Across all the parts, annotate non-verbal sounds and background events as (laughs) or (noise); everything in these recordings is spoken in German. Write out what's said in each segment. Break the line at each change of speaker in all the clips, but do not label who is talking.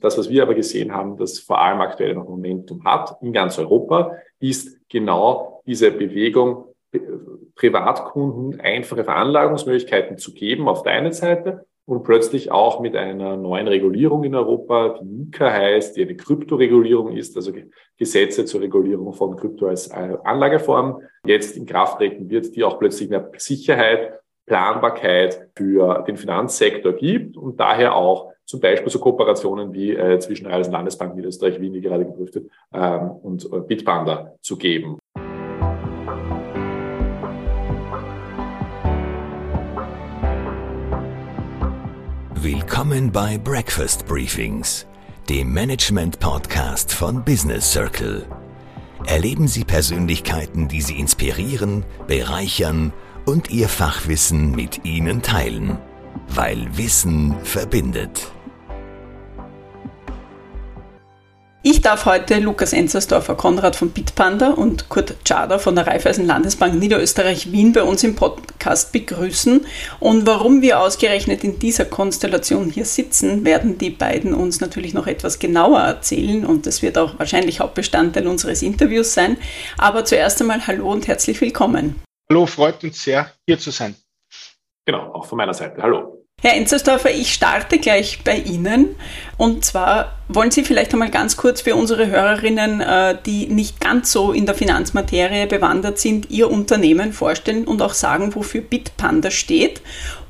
Das, was wir aber gesehen haben, das vor allem aktuell noch Momentum hat in ganz Europa, ist genau diese Bewegung, Privatkunden einfache Veranlagungsmöglichkeiten zu geben auf der einen Seite und plötzlich auch mit einer neuen Regulierung in Europa, die MiCA heißt, die eine Kryptoregulierung ist, also Gesetze zur Regulierung von Krypto als äh, Anlageform, jetzt in Kraft treten wird, die auch plötzlich mehr Sicherheit, Planbarkeit für den Finanzsektor gibt und daher auch zum Beispiel so Kooperationen wie äh, zwischen Raiffeisen Landesbank Niederösterreich Wien, die gerade geprüft wird, ähm, und äh, Bitpanda zu geben.
Willkommen bei Breakfast Briefings, dem Management-Podcast von Business Circle. Erleben Sie Persönlichkeiten, die Sie inspirieren, bereichern und Ihr Fachwissen mit Ihnen teilen, weil Wissen verbindet.
Ich darf heute Lukas Enzersdorfer, Konrad von Bitpanda und Kurt Tschader von der Raiffeisen Landesbank Niederösterreich Wien bei uns im Podcast begrüßen. Und warum wir ausgerechnet in dieser Konstellation hier sitzen, werden die beiden uns natürlich noch etwas genauer erzählen und das wird auch wahrscheinlich Hauptbestandteil unseres Interviews sein. Aber zuerst einmal hallo und herzlich willkommen.
Hallo, freut uns sehr, hier zu sein.
Genau, auch von meiner Seite. Hallo.
Herr Enzersdorfer, ich starte gleich bei Ihnen. Und zwar wollen Sie vielleicht einmal ganz kurz für unsere Hörerinnen, äh, die nicht ganz so in der Finanzmaterie bewandert sind, Ihr Unternehmen vorstellen und auch sagen, wofür Bitpanda steht.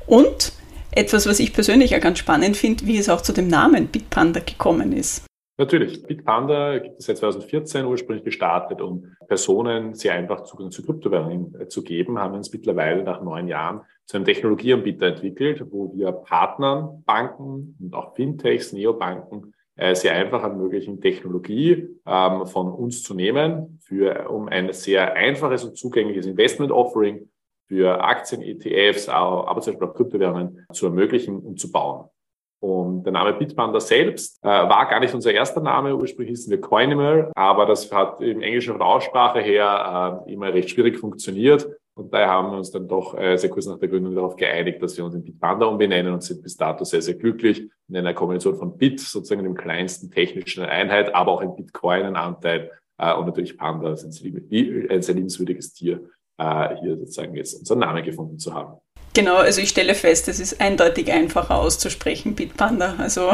Und etwas, was ich persönlich ja ganz spannend finde, wie es auch zu dem Namen Bitpanda gekommen ist.
Natürlich. Bitpanda gibt es seit 2014 ursprünglich gestartet, um Personen sehr einfach Zugang zu Kryptowährungen äh, zu geben, haben uns mittlerweile nach neun Jahren zu einem Technologieanbieter entwickelt, wo wir Partnern, Banken und auch Fintechs, Neobanken äh, sehr einfach ermöglichen, Technologie ähm, von uns zu nehmen, für, um ein sehr einfaches und zugängliches Investment-Offering für Aktien, ETFs, aber zum Beispiel auch Kryptowährungen zu ermöglichen und zu bauen. Und der Name Bitpanda selbst äh, war gar nicht unser erster Name. Ursprünglich hießen wir Coinimer, aber das hat im Englischen von Aussprache her äh, immer recht schwierig funktioniert. Und daher haben wir uns dann doch äh, sehr kurz nach der Gründung darauf geeinigt, dass wir uns in Bitpanda umbenennen und sind bis dato sehr, sehr glücklich in einer Kombination von Bit, sozusagen dem kleinsten technischen Einheit, aber auch in Bitcoin einen Anteil äh, und natürlich Panda, ein sehr liebenswürdiges Tier, äh, hier sozusagen jetzt unseren Namen gefunden zu haben.
Genau, also ich stelle fest, es ist eindeutig einfacher auszusprechen, Bitpanda. Also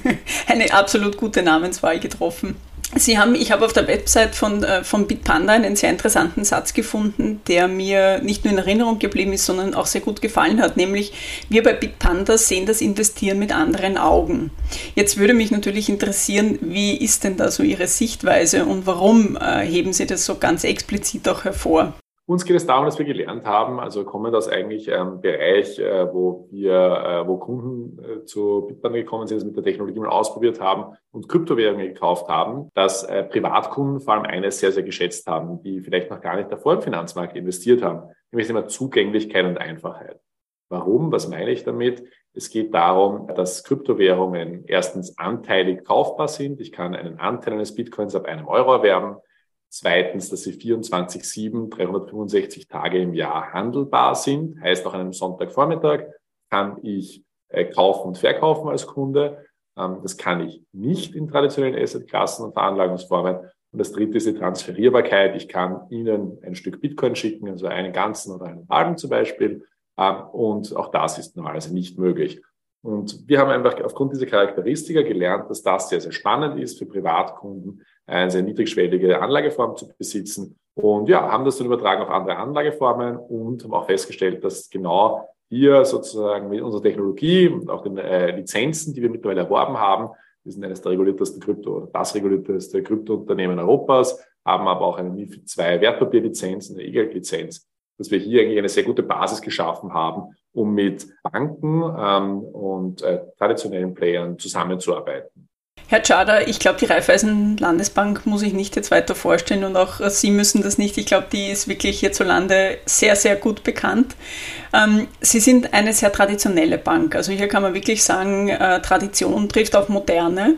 (laughs) eine absolut gute Namenswahl getroffen. Sie haben, ich habe auf der Website von, äh, von Bitpanda einen sehr interessanten Satz gefunden, der mir nicht nur in Erinnerung geblieben ist, sondern auch sehr gut gefallen hat, nämlich wir bei Bitpanda sehen das Investieren mit anderen Augen. Jetzt würde mich natürlich interessieren, wie ist denn da so Ihre Sichtweise und warum äh, heben Sie das so ganz explizit auch hervor?
Uns geht es darum, dass wir gelernt haben, also kommen aus eigentlich einem Bereich, äh, wo wir, äh, wo Kunden äh, zu Bitpanda gekommen sind, das mit der Technologie mal ausprobiert haben und Kryptowährungen gekauft haben, dass Privatkunden vor allem eines sehr, sehr geschätzt haben, die vielleicht noch gar nicht davor im Finanzmarkt investiert haben, nämlich das Thema Zugänglichkeit und Einfachheit. Warum? Was meine ich damit? Es geht darum, dass Kryptowährungen erstens anteilig kaufbar sind. Ich kann einen Anteil eines Bitcoins ab einem Euro erwerben. Zweitens, dass sie 24-7, 365 Tage im Jahr handelbar sind. Heißt, auch an einem Sonntagvormittag kann ich äh, kaufen und verkaufen als Kunde. Ähm, das kann ich nicht in traditionellen Assetklassen und Veranlagungsformen. Und das dritte ist die Transferierbarkeit. Ich kann Ihnen ein Stück Bitcoin schicken, also einen ganzen oder einen halben zum Beispiel. Ähm, und auch das ist normalerweise nicht möglich. Und wir haben einfach aufgrund dieser Charakteristika gelernt, dass das sehr, sehr spannend ist für Privatkunden, eine sehr niedrigschwellige Anlageform zu besitzen. Und ja, haben das dann übertragen auf andere Anlageformen und haben auch festgestellt, dass genau hier sozusagen mit unserer Technologie und auch den äh, Lizenzen, die wir mittlerweile erworben haben, wir sind eines der reguliertesten Krypto, oder das regulierteste Kryptounternehmen Europas, haben aber auch eine MIFID 2 Wertpapierlizenz, eine E-Geld-Lizenz, dass wir hier eigentlich eine sehr gute Basis geschaffen haben, um mit Banken ähm, und äh, traditionellen Playern zusammenzuarbeiten.
Herr Tschada, ich glaube, die Raiffeisen Landesbank muss ich nicht jetzt weiter vorstellen und auch Sie müssen das nicht. Ich glaube, die ist wirklich hierzulande sehr, sehr gut bekannt. Ähm, Sie sind eine sehr traditionelle Bank. Also hier kann man wirklich sagen, äh, Tradition trifft auf Moderne.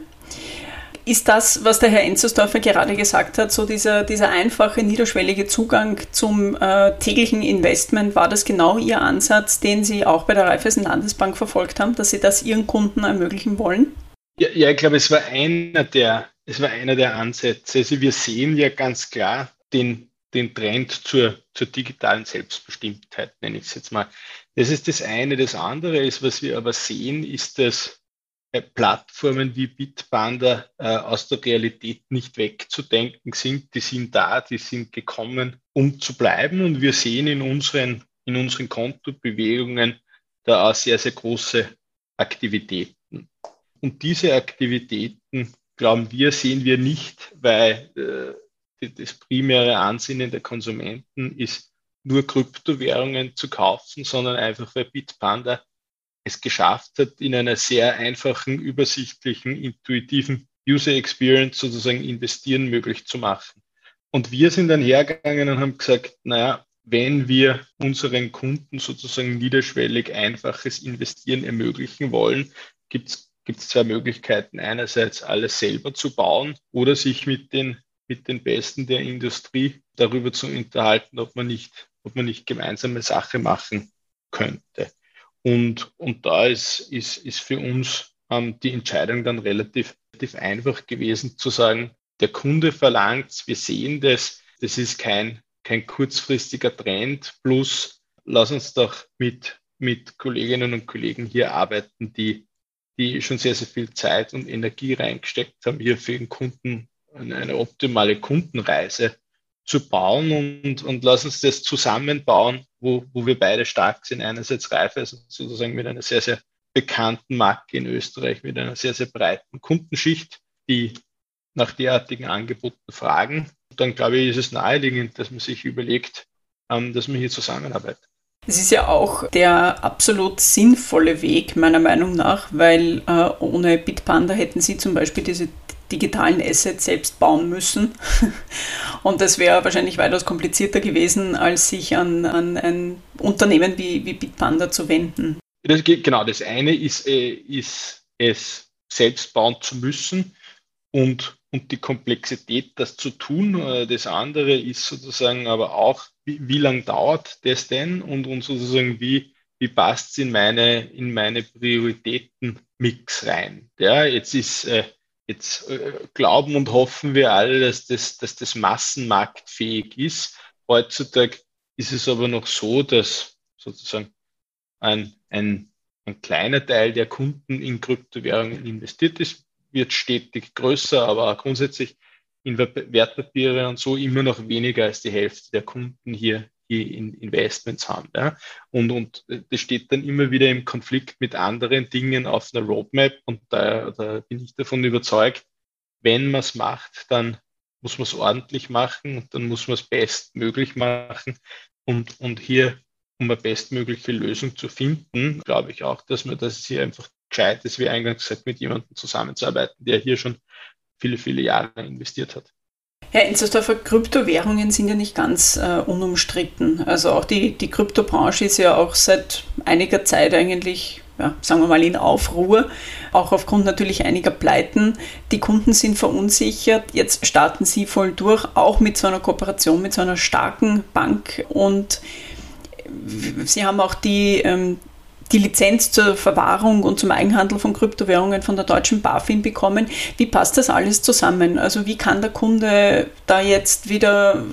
Ist das, was der Herr Enzersdorfer gerade gesagt hat, so dieser, dieser einfache, niederschwellige Zugang zum äh, täglichen Investment, war das genau Ihr Ansatz, den Sie auch bei der Raiffeisen Landesbank verfolgt haben, dass Sie das Ihren Kunden ermöglichen wollen?
Ja, ja, ich glaube, es war einer der, es war einer der Ansätze. Also wir sehen ja ganz klar den, den Trend zur, zur digitalen Selbstbestimmtheit, nenne ich es jetzt mal. Das ist das eine. Das andere ist, was wir aber sehen, ist, dass Plattformen wie Bitpanda äh, aus der Realität nicht wegzudenken sind. Die sind da, die sind gekommen, um zu bleiben. Und wir sehen in unseren, in unseren Kontobewegungen da auch sehr, sehr große Aktivitäten. Und diese Aktivitäten, glauben wir, sehen wir nicht, weil äh, das primäre Ansinnen der Konsumenten ist, nur Kryptowährungen zu kaufen, sondern einfach, weil Bitpanda es geschafft hat, in einer sehr einfachen, übersichtlichen, intuitiven User Experience sozusagen investieren möglich zu machen. Und wir sind dann hergegangen und haben gesagt, naja, wenn wir unseren Kunden sozusagen niederschwellig einfaches Investieren ermöglichen wollen, gibt es zwei Möglichkeiten. Einerseits alles selber zu bauen oder sich mit den, mit den Besten der Industrie darüber zu unterhalten, ob man nicht, ob man nicht gemeinsame Sache machen könnte. Und, und da ist, ist, ist für uns ähm, die Entscheidung dann relativ, relativ einfach gewesen zu sagen, der Kunde verlangt, wir sehen das, das ist kein, kein kurzfristiger Trend, plus lass uns doch mit, mit Kolleginnen und Kollegen hier arbeiten, die, die schon sehr, sehr viel Zeit und Energie reingesteckt haben, hier für den Kunden eine, eine optimale Kundenreise zu bauen und, und lass uns das zusammenbauen, wo, wo wir beide stark sind. Einerseits Raiffeisen also sozusagen mit einer sehr, sehr bekannten Marke in Österreich, mit einer sehr, sehr breiten Kundenschicht, die nach derartigen Angeboten fragen. Und dann glaube ich, ist es naheliegend, dass man sich überlegt, ähm, dass man hier zusammenarbeitet.
Es ist ja auch der absolut sinnvolle Weg, meiner Meinung nach, weil äh, ohne Bitpanda hätten Sie zum Beispiel diese digitalen Assets selbst bauen müssen. (laughs) Und das wäre wahrscheinlich weitaus komplizierter gewesen, als sich an, an ein Unternehmen wie, wie Bitpanda zu wenden.
Das, genau, das eine ist, äh, ist es selbst bauen zu müssen und, und die Komplexität, das zu tun. Äh, das andere ist sozusagen aber auch, wie, wie lang dauert das denn und, und sozusagen wie, wie passt es in meine, in meine Prioritätenmix rein. Ja, jetzt ist äh, Jetzt äh, glauben und hoffen wir alle, dass das, dass das massenmarktfähig ist. Heutzutage ist es aber noch so, dass sozusagen ein, ein, ein kleiner Teil der Kunden in Kryptowährungen investiert ist, wird stetig größer, aber grundsätzlich in Wertpapiere und so immer noch weniger als die Hälfte der Kunden hier die in Investments haben. Ja? Und, und das steht dann immer wieder im Konflikt mit anderen Dingen auf einer Roadmap. Und da, da bin ich davon überzeugt, wenn man es macht, dann muss man es ordentlich machen und dann muss man es bestmöglich machen. Und, und hier, um eine bestmögliche Lösung zu finden, glaube ich auch, dass man das hier einfach gescheit ist, wie eingangs gesagt, mit jemandem zusammenzuarbeiten, der hier schon viele, viele Jahre investiert hat.
Herr Enzersdorfer, Kryptowährungen sind ja nicht ganz äh, unumstritten. Also auch die, die Kryptobranche ist ja auch seit einiger Zeit eigentlich, ja, sagen wir mal, in Aufruhr, auch aufgrund natürlich einiger Pleiten. Die Kunden sind verunsichert. Jetzt starten Sie voll durch, auch mit so einer Kooperation, mit so einer starken Bank. Und Sie haben auch die, ähm, die Lizenz zur Verwahrung und zum Eigenhandel von Kryptowährungen von der deutschen BaFin bekommen. Wie passt das alles zusammen? Also wie kann der Kunde da jetzt wieder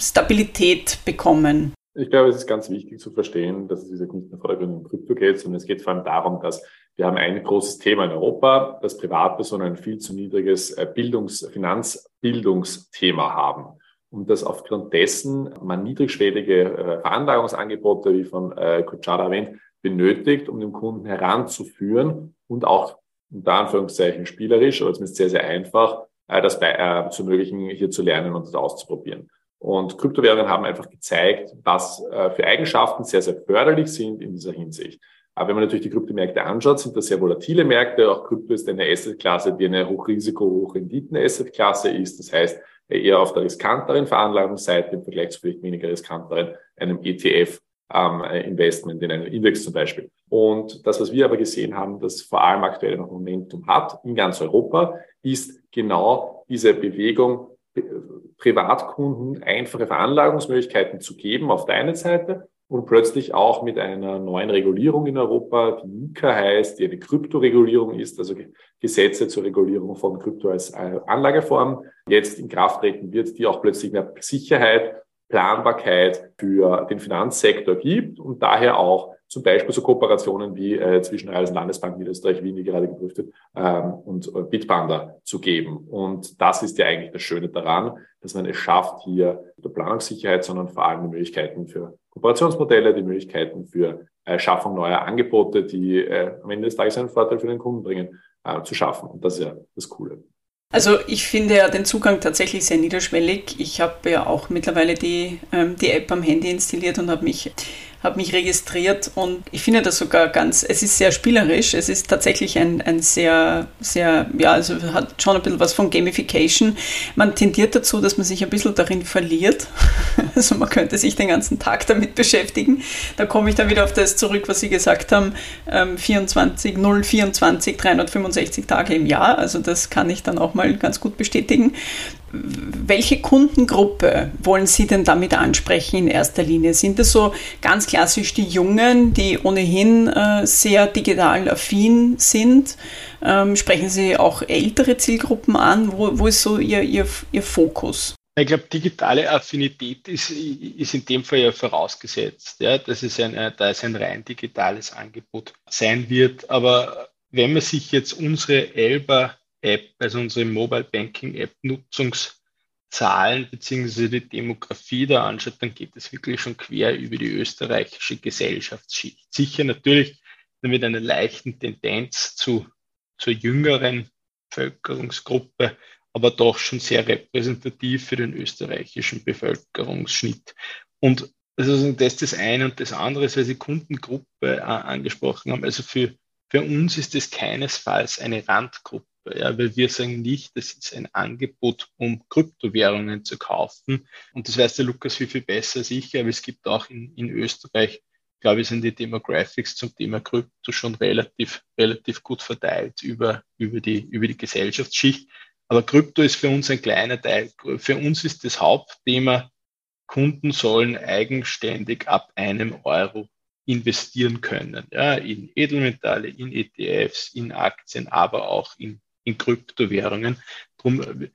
Stabilität bekommen?
Ich glaube, es ist ganz wichtig zu verstehen, dass es nicht nur vordergründig um Krypto geht, sondern es geht vor allem darum, dass wir haben ein großes Thema in Europa, dass Privatpersonen ein viel zu niedriges äh, Bildungs-, Finanzbildungsthema haben und dass aufgrund dessen man niedrigschwellige äh, Veranlagungsangebote, wie von äh, Kuchara erwähnt, benötigt, um den Kunden heranzuführen und auch unter Anführungszeichen spielerisch, aber zumindest sehr, sehr einfach, äh, das bei, äh, zu ermöglichen, hier zu lernen und das auszuprobieren. Und Kryptowährungen haben einfach gezeigt, was äh, für Eigenschaften sehr, sehr förderlich sind in dieser Hinsicht. Aber wenn man natürlich die Kryptomärkte anschaut, sind das sehr volatile Märkte. Auch Krypto ist eine Assetklasse, die eine Hochrisiko, Hochrenditen-Assetklasse ist. Das heißt, eher auf der riskanteren Veranlagungsseite im Vergleich zu vielleicht weniger riskanteren, einem ETF ähm, Investment in einen Index zum Beispiel. Und das, was wir aber gesehen haben, das vor allem aktuell noch Momentum hat in ganz Europa, ist genau diese Bewegung, Privatkunden einfache Veranlagungsmöglichkeiten zu geben auf der einen Seite und plötzlich auch mit einer neuen Regulierung in Europa, die MiCA heißt, die eine Kryptoregulierung ist, also Gesetze zur Regulierung von Krypto als äh, Anlageform, jetzt in Kraft treten wird, die auch plötzlich mehr Sicherheit, Planbarkeit für den Finanzsektor gibt und daher auch zum Beispiel so Kooperationen wie äh, zwischen Landesbank Niederösterreich Wien, wie gerade geprüft wird, ähm, und äh, Bitpanda zu geben. Und das ist ja eigentlich das Schöne daran, dass man es schafft, hier der Planungssicherheit, sondern vor allem die Möglichkeiten für Kooperationsmodelle, die Möglichkeiten für äh, Schaffung neuer Angebote, die äh, am Ende des Tages einen Vorteil für den Kunden bringen, äh, zu schaffen. Und das ist ja das Coole.
Also ich finde ja den Zugang tatsächlich sehr niederschwellig. Ich habe ja auch mittlerweile die, ähm, die App am Handy installiert und habe mich habe mich registriert und ich finde das sogar ganz, es ist sehr spielerisch, es ist tatsächlich ein, ein sehr, sehr, ja, also hat schon ein bisschen was von Gamification. Man tendiert dazu, dass man sich ein bisschen darin verliert. (laughs) Also man könnte sich den ganzen Tag damit beschäftigen. Da komme ich dann wieder auf das zurück, was Sie gesagt haben, 24, 0, 24, 365 Tage im Jahr. Also das kann ich dann auch mal ganz gut bestätigen. Welche Kundengruppe wollen Sie denn damit ansprechen in erster Linie? Sind es so ganz klassisch die Jungen, die ohnehin äh, sehr digital affin sind? Ähm, sprechen Sie auch ältere Zielgruppen an? Wo, wo ist so Ihr, Ihr, Ihr Fokus?
Ich glaube, digitale Affinität ist, ist in dem Fall ja vorausgesetzt, ja, dass es ein, äh, da es ein rein digitales Angebot sein wird. Aber wenn man sich jetzt unsere Elba App, also unsere Mobile Banking App Nutzungszahlen beziehungsweise die Demografie da anschaut, dann geht es wirklich schon quer über die österreichische Gesellschaftsschicht. Sicher natürlich mit einer leichten Tendenz zu, zur jüngeren Bevölkerungsgruppe, aber doch schon sehr repräsentativ für den österreichischen Bevölkerungsschnitt. Und also das ist das eine und das andere weil Sie Kundengruppe angesprochen haben. Also für, für uns ist es keinesfalls eine Randgruppe ja, weil wir sagen nicht, das ist ein Angebot, um Kryptowährungen zu kaufen. Und das weiß der Lukas viel, viel besser als ich, aber es gibt auch in, in Österreich, glaube ich, sind die Demographics zum Thema Krypto schon relativ, relativ gut verteilt über, über, die, über die Gesellschaftsschicht. Aber Krypto ist für uns ein kleiner Teil. Für uns ist das Hauptthema, Kunden sollen eigenständig ab einem Euro investieren können, ja, in Edelmetalle, in ETFs, in Aktien, aber auch in in Kryptowährungen. Darum äh,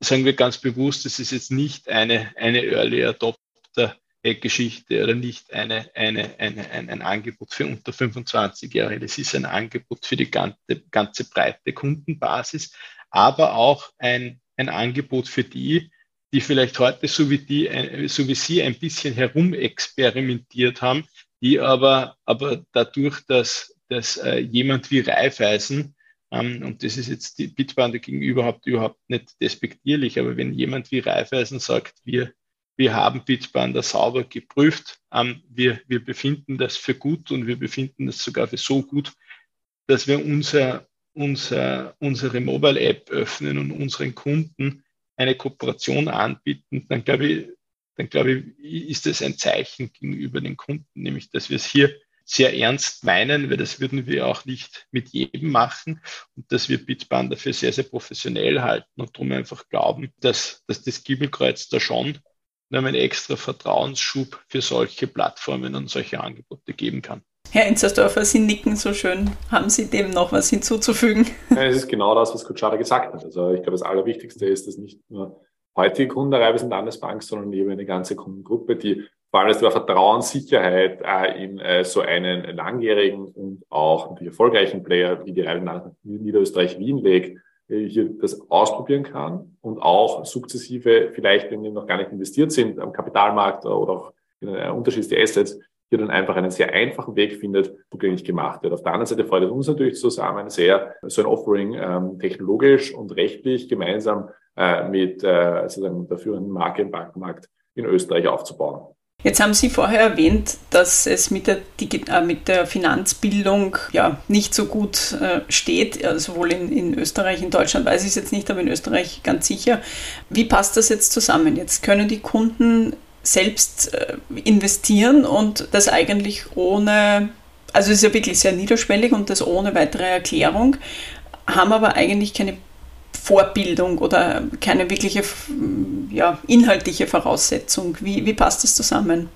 sagen wir ganz bewusst, es ist jetzt nicht eine, eine Early Adopter Geschichte oder nicht eine, eine, eine, ein, ein Angebot für unter 25-Jährige. Das ist ein Angebot für die ganze, ganze breite Kundenbasis, aber auch ein, ein Angebot für die, die vielleicht heute so wie, die, äh, so wie Sie ein bisschen herumexperimentiert haben, die aber, aber dadurch, dass, dass äh, jemand wie Raiffeisen und das ist jetzt die Bitbande gegenüber überhaupt, überhaupt nicht despektierlich, aber wenn jemand wie Raiffeisen sagt, wir, wir haben Bitbanda sauber geprüft, ähm, wir, wir befinden das für gut und wir befinden das sogar für so gut, dass wir unser, unser, unsere Mobile-App öffnen und unseren Kunden eine Kooperation anbieten, dann glaube ich, dann glaube ich, ist das ein Zeichen gegenüber den Kunden, nämlich dass wir es hier sehr ernst meinen, weil das würden wir auch nicht mit jedem machen und dass wir Bitbahn dafür sehr, sehr professionell halten und darum einfach glauben, dass, dass das Giebelkreuz da schon einen extra Vertrauensschub für solche Plattformen und solche Angebote geben kann.
Herr Inzersdorfer, Sie nicken so schön. Haben Sie dem noch was hinzuzufügen?
Ja, es ist genau das, was Kutschara gesagt hat. Also ich glaube, das Allerwichtigste ist, dass nicht nur heutige Kunden der Raiffeisen Landesbank, sondern eben eine ganze Kundengruppe, die vor allem das Thema Vertrauenssicherheit äh, in äh, so einen langjährigen und auch natürlich erfolgreichen Player wie die Raiffeisen Niederösterreich Wien legt, äh, hier das ausprobieren kann und auch sukzessive, vielleicht wenn die noch gar nicht investiert sind am Kapitalmarkt oder auch in äh, unterschiedliche Assets, hier dann einfach einen sehr einfachen Weg findet, zugänglich gemacht wird. Auf der anderen Seite freut es uns natürlich zusammen sehr, so ein Offering ähm, technologisch und rechtlich gemeinsam äh, mit äh, sozusagen der führenden Marke im Bankenmarkt in Österreich aufzubauen.
Jetzt haben Sie vorher erwähnt, dass es mit der, äh, mit der Finanzbildung ja nicht so gut äh, steht, äh, sowohl in, in Österreich, in Deutschland weiß ich es jetzt nicht, aber in Österreich ganz sicher. Wie passt das jetzt zusammen? Jetzt können die Kunden selbst äh, investieren und das eigentlich ohne, also es ist ja wirklich sehr niederschwellig und das ohne weitere Erklärung, haben aber eigentlich keine Vorbildung oder keine wirkliche ja, inhaltliche Voraussetzung. Wie, wie passt das zusammen?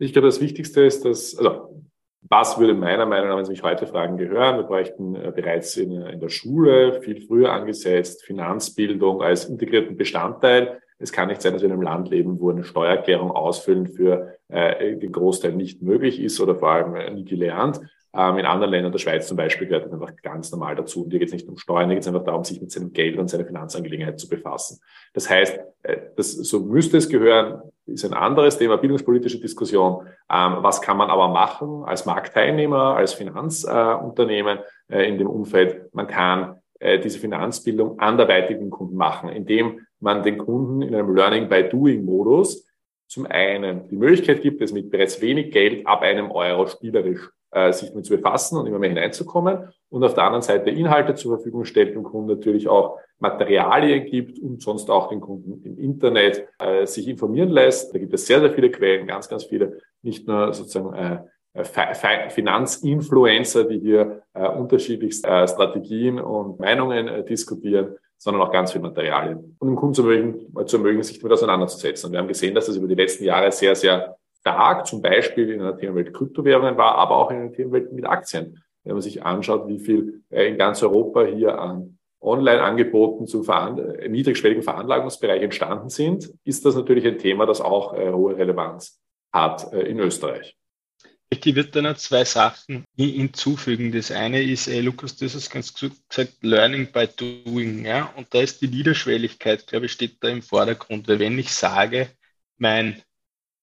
Ich glaube, das Wichtigste ist, dass, also was würde meiner Meinung nach, wenn Sie mich heute fragen, gehören? Wir bräuchten äh, bereits in, in, der Schule viel früher angesetzt Finanzbildung als integrierten Bestandteil. Es kann nicht sein, dass wir in einem Land leben, wo eine Steuererklärung ausfüllen für äh, den Großteil nicht möglich ist oder vor allem äh, nie gelernt. Ähm, in anderen Ländern, der Schweiz zum Beispiel, gehört das einfach ganz normal dazu. Und hier geht es nicht um Steuern, hier geht es einfach darum, sich mit seinem Geld und seiner Finanzangelegenheit zu befassen. Das heißt, äh, das, so müsste es gehören, ist ein anderes Thema, bildungspolitische Diskussion. Ähm, was kann man aber machen als Marktteilnehmer, als Finanzunternehmen äh, in dem Umfeld? Man kann äh, diese Finanzbildung anderweitig den Kunden machen, indem man den Kunden in einem Learning by Doing Modus zum einen die Möglichkeit gibt, es mit bereits wenig Geld ab einem Euro spielerisch äh, sich damit zu befassen und immer mehr hineinzukommen und auf der anderen Seite Inhalte zur Verfügung stellt, dem Kunden natürlich auch Materialien gibt und sonst auch den Kunden im Internet äh, sich informieren lässt. Da gibt es sehr, sehr viele Quellen, ganz, ganz viele, nicht nur sozusagen äh, Finanzinfluencer, die hier äh, unterschiedlichste äh, Strategien und Meinungen äh, diskutieren, sondern auch ganz viel Materialien. Und dem Kunden zu ermöglichen, zu ermöglichen, sich damit auseinanderzusetzen. Und wir haben gesehen, dass das über die letzten Jahre sehr, sehr stark, zum Beispiel in einer Themenwelt Kryptowährungen war, aber auch in einer Themenwelt mit Aktien. Wenn man sich anschaut, wie viel äh, in ganz Europa hier an Online-Angeboten zum äh, niedrigschwelligen Veranlagungsbereich entstanden sind, ist das natürlich ein Thema, das auch äh, hohe Relevanz hat in Österreich.
Ich würde da noch zwei Sachen hinzufügen. Das eine ist, ey, Lukas, du hast es ganz gesagt, Learning by Doing. Ja? Und da ist die Niederschwelligkeit, glaube ich, steht da im Vordergrund. Weil wenn ich sage, mein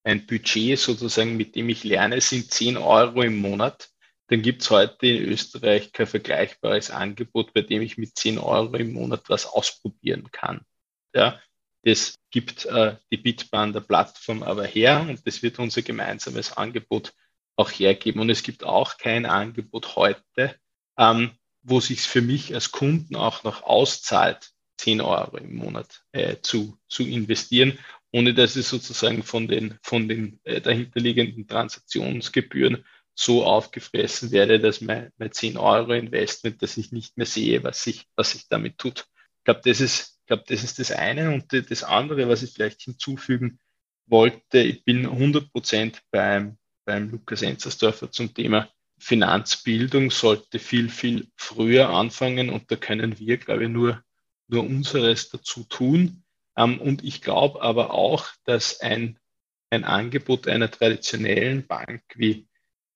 ein Budget sozusagen, mit dem ich lerne, sind 10 Euro im Monat, dann gibt es heute in Österreich kein vergleichbares Angebot, bei dem ich mit 10 Euro im Monat was ausprobieren kann. Ja, das gibt äh, die Bitbahn der Plattform aber her und das wird unser gemeinsames Angebot auch hergeben. Und es gibt auch kein Angebot heute, ähm, wo sich für mich als Kunden auch noch auszahlt, 10 Euro im Monat äh, zu, zu investieren ohne dass ich sozusagen von den, von den äh, dahinterliegenden Transaktionsgebühren so aufgefressen werde, dass mein, mein 10 Euro Investment, dass ich nicht mehr sehe, was sich, was sich damit tut. Ich glaube, das ist, ich glaube, das ist das eine. Und das andere, was ich vielleicht hinzufügen wollte, ich bin 100 Prozent beim, beim Lukas Enzersdorfer zum Thema Finanzbildung sollte viel, viel früher anfangen und da können wir, glaube ich, nur, nur unseres dazu tun. Ähm, und ich glaube aber auch, dass ein, ein Angebot einer traditionellen Bank wie,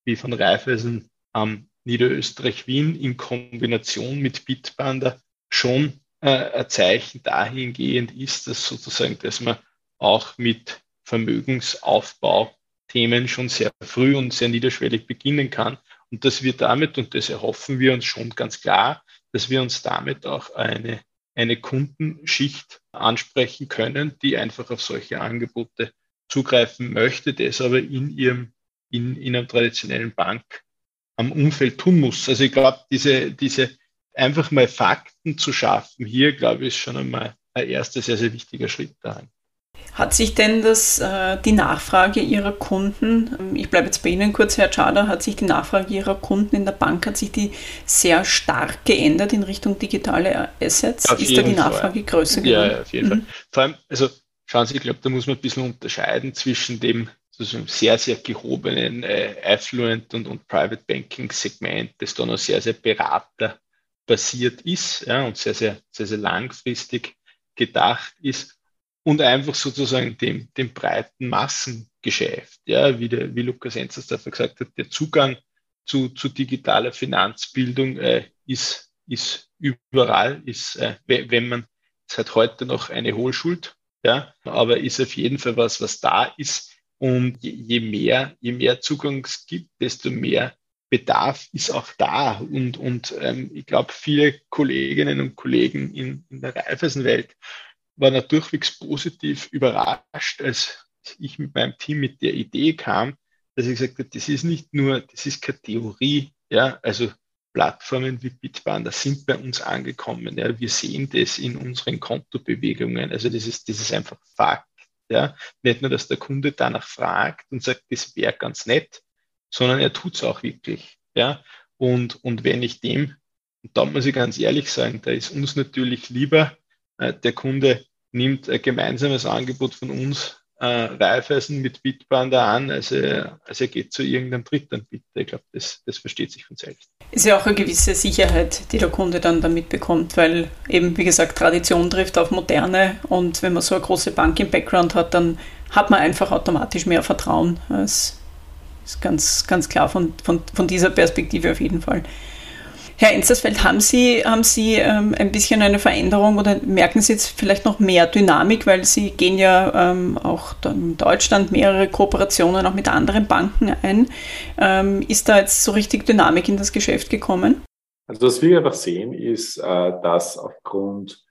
wie von Raiffeisen am Niederösterreich-Wien in Kombination mit Bitbander schon äh, ein Zeichen dahingehend ist, dass sozusagen, dass man auch mit Vermögensaufbauthemen schon sehr früh und sehr niederschwellig beginnen kann. Und dass wir damit, und das erhoffen wir uns schon ganz klar, dass wir uns damit auch eine eine Kundenschicht ansprechen können, die einfach auf solche Angebote zugreifen möchte, das aber in ihrem, in, in einer traditionellen Bank am Umfeld tun muss. Also ich glaube, diese, diese einfach mal Fakten zu schaffen, hier glaube ich, ist schon einmal ein erster sehr, sehr wichtiger Schritt dahin.
Hat sich denn das, äh, die Nachfrage Ihrer Kunden, ähm, ich bleibe jetzt bei Ihnen kurz, Herr Tschader, hat sich die Nachfrage Ihrer Kunden in der Bank, hat sich die sehr stark geändert in Richtung digitale Assets?
Auf Ist da die Nachfrage Fall. größer geworden? Ja, auf jeden mhm. Fall. Vor allem, also schauen Sie, ich glaube, da muss man ein bisschen unterscheiden zwischen dem sozusagen sehr, sehr gehobenen äh, Affluent und, und Private Banking Segment, das da noch sehr, sehr beraterbasiert ist ja, und sehr, sehr, sehr, sehr langfristig gedacht ist und einfach sozusagen dem, dem breiten Massengeschäft, ja, wie, der, wie Lukas Enzersdorfer gesagt hat, der Zugang zu, zu digitaler Finanzbildung äh, ist, ist überall, ist, äh, wenn man, es hat heute noch eine Hohlschuld, ja, aber ist auf jeden Fall was, was da ist. Und je, je mehr, je mehr Zugang es gibt, desto mehr Bedarf ist auch da. Und, und ähm, ich glaube, viele Kolleginnen und Kollegen in, in der Reifeisenwelt war durchwegs positiv überrascht, als ich mit meinem Team mit der Idee kam, dass ich gesagt habe, das ist nicht nur, das ist keine Theorie, ja, also Plattformen wie Bitbanda sind bei uns angekommen. Ja. Wir sehen das in unseren Kontobewegungen. Also das ist, das ist einfach Fakt. Ja. Nicht nur, dass der Kunde danach fragt und sagt, das wäre ganz nett, sondern er tut es auch wirklich. Ja. Und, und wenn ich dem, und da muss ich ganz ehrlich sagen, da ist uns natürlich lieber, der Kunde nimmt ein gemeinsames Angebot von uns äh, Raiffeisen mit Bitpanda an, als er, als er geht zu irgendeinem Drittanbieter. Ich glaube, das, das versteht sich von selbst.
Ist ja auch eine gewisse Sicherheit, die der Kunde dann damit bekommt, weil eben, wie gesagt, Tradition trifft auf Moderne und wenn man so eine große Bank im Background hat, dann hat man einfach automatisch mehr Vertrauen. Das ist ganz, ganz klar von, von, von dieser Perspektive auf jeden Fall. Herr Enzersfeld, haben Sie, haben Sie ähm, ein bisschen eine Veränderung oder merken Sie jetzt vielleicht noch mehr Dynamik, weil Sie gehen ja ähm, auch in Deutschland mehrere Kooperationen auch mit anderen Banken ein. Ähm, ist da jetzt so richtig Dynamik in das Geschäft gekommen?
Also was wir einfach sehen, ist, äh, dass aufgrund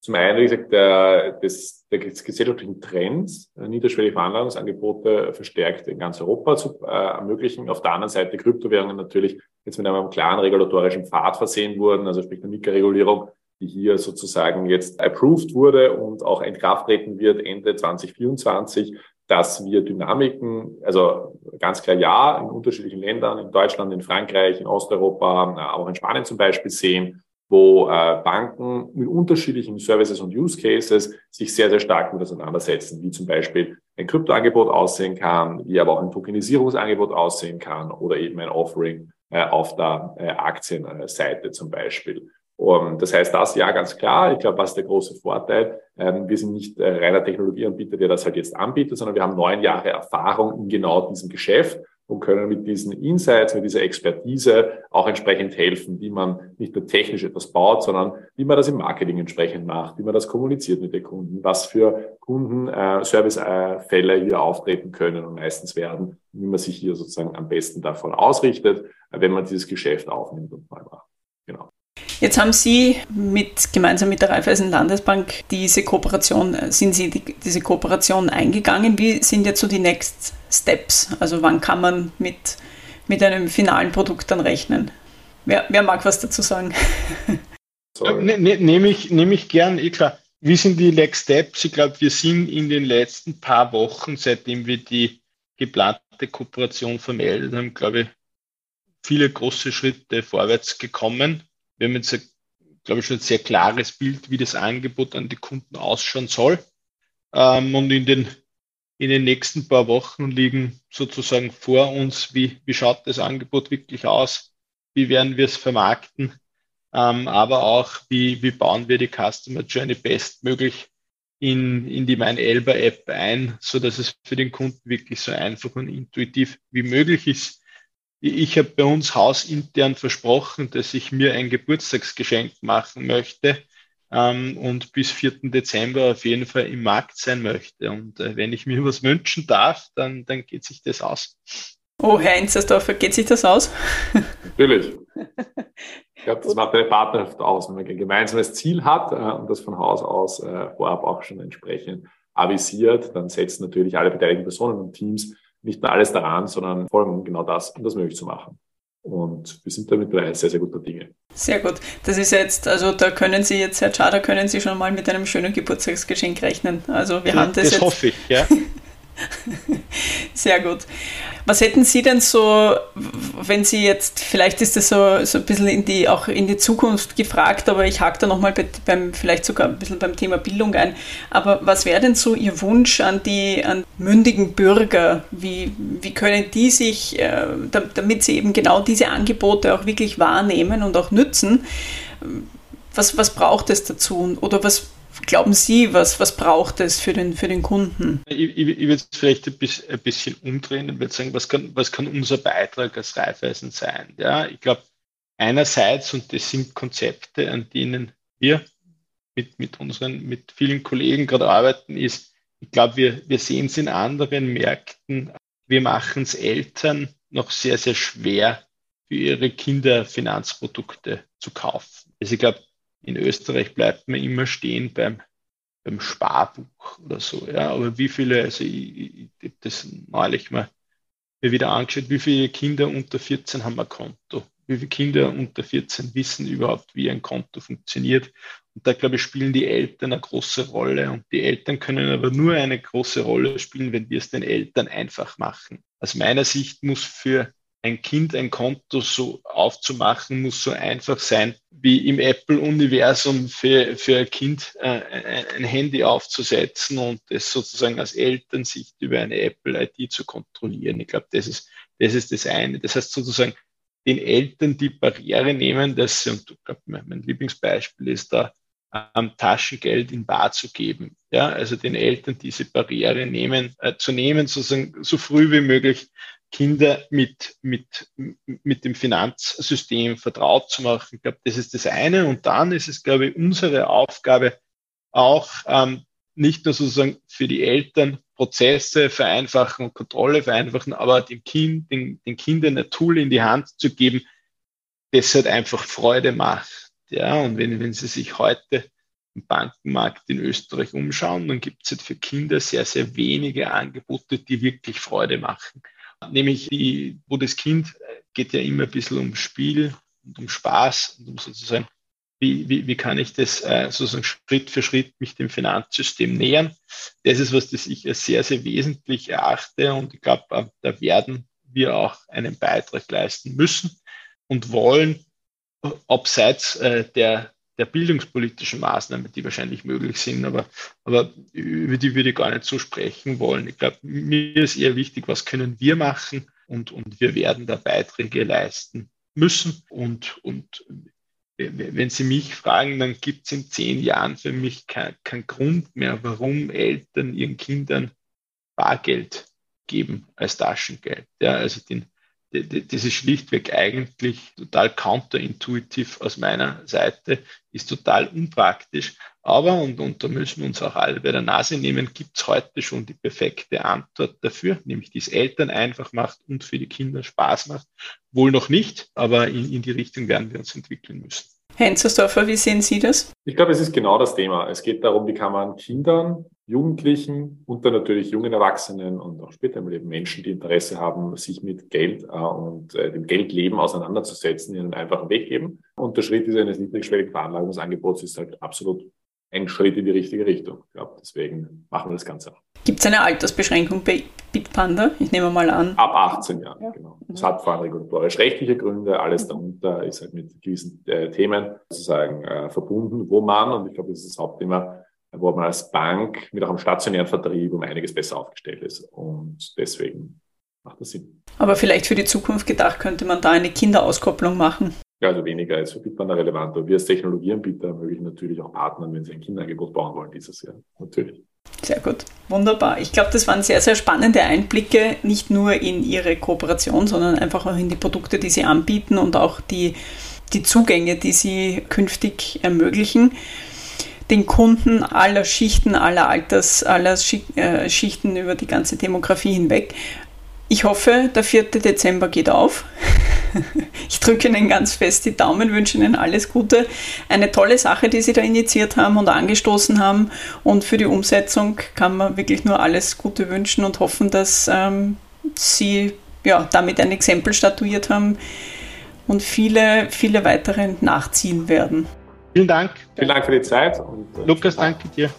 zum einen, wie gesagt, der, des, des gesellschaftlichen Trends, äh, niederschwellige Veranlagungsangebote verstärkt in ganz Europa zu äh, ermöglichen. Auf der anderen Seite Kryptowährungen natürlich jetzt mit einem klaren regulatorischen Pfad versehen wurden, also sprich der Mika-Regulierung, die hier sozusagen jetzt approved wurde und auch in Kraft treten wird Ende 2024, dass wir Dynamiken, also ganz klar ja, in unterschiedlichen Ländern, in Deutschland, in Frankreich, in Osteuropa, äh, aber auch in Spanien zum Beispiel sehen, wo äh, Banken mit unterschiedlichen Services und Use Cases sich sehr, sehr stark mit auseinandersetzen, wie zum Beispiel ein Kryptoangebot aussehen kann, wie aber auch ein Tokenisierungsangebot aussehen kann oder eben ein Offering äh, auf der äh, Aktienseite zum Beispiel. Um, das heißt, das ja ganz klar. Ich glaube, was der große Vorteil? Ähm, wir sind nicht äh, reiner Technologieanbieter, der das halt jetzt anbietet, sondern wir haben neun Jahre Erfahrung in genau diesem Geschäft und können mit diesen Insights, mit dieser Expertise auch entsprechend helfen, wie man nicht nur technisch etwas baut, sondern wie man das im Marketing entsprechend macht, wie man das kommuniziert mit den Kunden, was für Kundenservicefälle äh, hier auftreten können und meistens werden, wie man sich hier sozusagen am besten davon ausrichtet, wenn man dieses Geschäft aufnimmt und neu macht. Genau.
Jetzt haben Sie mit, gemeinsam mit der Raiffeisen Landesbank diese Kooperation, sind Sie die, diese Kooperation eingegangen? Wie sind jetzt so die Next Steps? Also wann kann man mit, mit einem finalen Produkt dann rechnen? Wer, wer mag was dazu sagen? (laughs)
Ne, ne, Nehme ich, nehm ich gern, eh klar. Wie sind die Next Steps? Ich glaube, wir sind in den letzten paar Wochen, seitdem wir die geplante Kooperation vermeldet haben, glaube ich, viele große Schritte vorwärts gekommen wir haben jetzt, glaube ich, schon ein sehr klares Bild, wie das Angebot an die Kunden ausschauen soll. Ähm, und in den, in den nächsten paar Wochen liegen sozusagen vor uns, wie, wie schaut das Angebot wirklich aus, wie werden wir es vermarkten, ähm, aber auch, wie, wie bauen wir die Customer Journey bestmöglich in, in die Mein Elba App ein, so dass es für den Kunden wirklich so einfach und intuitiv wie möglich ist. Ich habe bei uns hausintern versprochen, dass ich mir ein Geburtstagsgeschenk machen möchte ähm, und bis 4. Dezember auf jeden Fall im Markt sein möchte. Und äh, wenn ich mir was wünschen darf, dann, dann geht sich das aus.
Oh, Herr Enzersdorfer, geht sich das aus?
Natürlich. (laughs) Ich glaube, das macht eine Partnerschaft aus, wenn man ein gemeinsames Ziel hat äh, und das von Haus aus äh, vorab auch schon entsprechend avisiert, dann setzen natürlich alle beteiligten Personen und Teams nicht nur alles daran, sondern vor allem genau das, um das möglich zu machen. Und wir sind damit bei sehr, sehr guter Dinge.
Sehr gut. Das ist jetzt, also da können Sie jetzt, Herr Czar, können Sie schon mal mit einem schönen Geburtstagsgeschenk rechnen. Also wir ja, haben das,
das
jetzt.
hoffe ich, ja. (laughs)
Sehr gut. Was hätten Sie denn so, wenn Sie jetzt, vielleicht ist das so, so ein bisschen in die, auch in die Zukunft gefragt, aber ich hake da nochmal beim, vielleicht sogar ein bisschen beim Thema Bildung ein. Aber was wäre denn so Ihr Wunsch an die an mündigen Bürger? Wie, wie können die sich, äh, damit sie eben genau diese Angebote auch wirklich wahrnehmen und auch nützen, was, was braucht es dazu? Oder was, glauben Sie, was, was braucht es für den, für den Kunden?
Ich, ich, ich würde es vielleicht ein bisschen, umdrehen und würde sagen, was kann, was kann unser Beitrag als Raiffeisen sein? Ja, ich glaube, einerseits, und das sind Konzepte, an denen wir mit, mit unseren, mit vielen Kollegen gerade arbeiten, ist, ich glaube, wir, wir sehen es in anderen Märkten, wir machen es Eltern noch sehr, sehr schwer, für ihre Kinder Finanzprodukte zu kaufen. Also ich glaube, in Österreich bleibt man immer stehen beim, beim Sparbuch oder so. Ja. Aber wie viele, also ich, ich, ich das neulich mal mir wieder angeschaut, wie viele Kinder unter 14 haben ein Konto? Wie viele Kinder unter 14 wissen überhaupt, wie ein Konto funktioniert? Und da, glaube ich, spielen die Eltern eine große Rolle. Und die Eltern können aber nur eine große Rolle spielen, wenn wir es den Eltern einfach machen. Aus meiner Sicht muss für ein Kind ein Konto so aufzumachen, muss so einfach sein, wie im Apple-Universum für, für ein Kind äh, ein Handy aufzusetzen und es sozusagen als Elternsicht über eine Apple-ID zu kontrollieren. Ich glaube, das ist, das ist das eine. Das heißt sozusagen, den Eltern die Barriere nehmen, dass sie, und ich glaube, mein Lieblingsbeispiel ist da, ähm, Taschengeld in Bar zu geben. Ja, also den Eltern diese Barriere nehmen, äh, zu nehmen, sozusagen so früh wie möglich Kinder mit, mit, mit dem Finanzsystem vertraut zu machen. Ich glaube, das ist das eine. Und dann ist es, glaube ich, unsere Aufgabe, auch ähm, nicht nur sozusagen für die Eltern Prozesse vereinfachen und Kontrolle vereinfachen, aber dem Kind, den, den Kindern ein Tool in die Hand zu geben, das halt einfach Freude macht. Ja, und wenn, wenn Sie sich heute im Bankenmarkt in Österreich umschauen, dann gibt es halt für Kinder sehr, sehr wenige Angebote, die wirklich Freude machen nämlich die, wo das Kind äh, geht ja immer ein bisschen um Spiel und um Spaß und um sozusagen, wie, wie, wie kann ich das äh, sozusagen Schritt für Schritt mich dem Finanzsystem nähern. Das ist was, das ich sehr, sehr wesentlich erachte und ich glaube, äh, da werden wir auch einen Beitrag leisten müssen und wollen, abseits der der bildungspolitischen Maßnahmen, die wahrscheinlich möglich sind, aber, aber über die würde ich gar nicht so sprechen wollen. Ich glaube, mir ist eher wichtig, was können wir machen und, und wir werden da Beiträge leisten müssen. Und, und wenn Sie mich fragen, dann gibt es in zehn Jahren für mich keinen kein Grund mehr, warum Eltern ihren Kindern Bargeld geben als Taschengeld. Ja, also den, das ist schlichtweg eigentlich total counterintuitiv aus meiner Seite, ist total unpraktisch. Aber, und, und da müssen wir uns auch alle bei der Nase nehmen, gibt es heute schon die perfekte Antwort dafür, nämlich die es Eltern einfach macht und für die Kinder Spaß macht. Wohl noch nicht, aber in, in die Richtung werden wir uns entwickeln müssen.
Henzersdorfer, wie sehen Sie das?
Ich glaube, es ist genau das Thema. Es geht darum, wie kann man Kindern, Jugendlichen und dann natürlich jungen Erwachsenen und auch später im Leben Menschen, die Interesse haben, sich mit Geld äh, und äh, dem Geldleben auseinanderzusetzen, ihnen einen einfachen Weg geben. Und der Schritt ist eines niedrigschwelligen Veranlagungsangebots ist halt absolut ein Schritt in die richtige Richtung. Ich glaube, deswegen machen wir das Ganze auch.
Gibt es eine Altersbeschränkung bei Bitpanda? Ich nehme mal an.
Ab 18 Jahren, ja. genau. Das hat vor allem regulatorisch rechtliche Gründe. Alles mhm. darunter ist halt mit gewissen äh, Themen sozusagen äh, verbunden, wo man, und ich glaube, das ist das Hauptthema, wo man als Bank mit auch einem stationären Vertrieb um einiges besser aufgestellt ist. Und deswegen macht das Sinn.
Aber vielleicht für die Zukunft gedacht, könnte man da eine Kinderauskopplung machen.
Ja, also weniger als für Bitpanda relevant. Aber wir als Technologieanbieter ermöglichen natürlich auch Partnern, wenn sie ein Kinderangebot bauen wollen, dieses Jahr. Natürlich.
Sehr gut, wunderbar. Ich glaube, das waren sehr, sehr spannende Einblicke, nicht nur in Ihre Kooperation, sondern einfach auch in die Produkte, die Sie anbieten und auch die, die Zugänge, die Sie künftig ermöglichen. Den Kunden aller Schichten, aller Alters, aller äh, Schichten über die ganze Demografie hinweg. Ich hoffe, der 4. Dezember geht auf. (laughs) Ich drücke Ihnen ganz fest die Daumen, wünsche Ihnen alles Gute. Eine tolle Sache, die Sie da initiiert haben und angestoßen haben. Und für die Umsetzung kann man wirklich nur alles Gute wünschen und hoffen, dass ähm, Sie ja, damit ein Exempel statuiert haben und viele, viele weitere nachziehen werden.
Vielen Dank.
Vielen Dank für die Zeit. Und,
äh, Lukas, danke dir.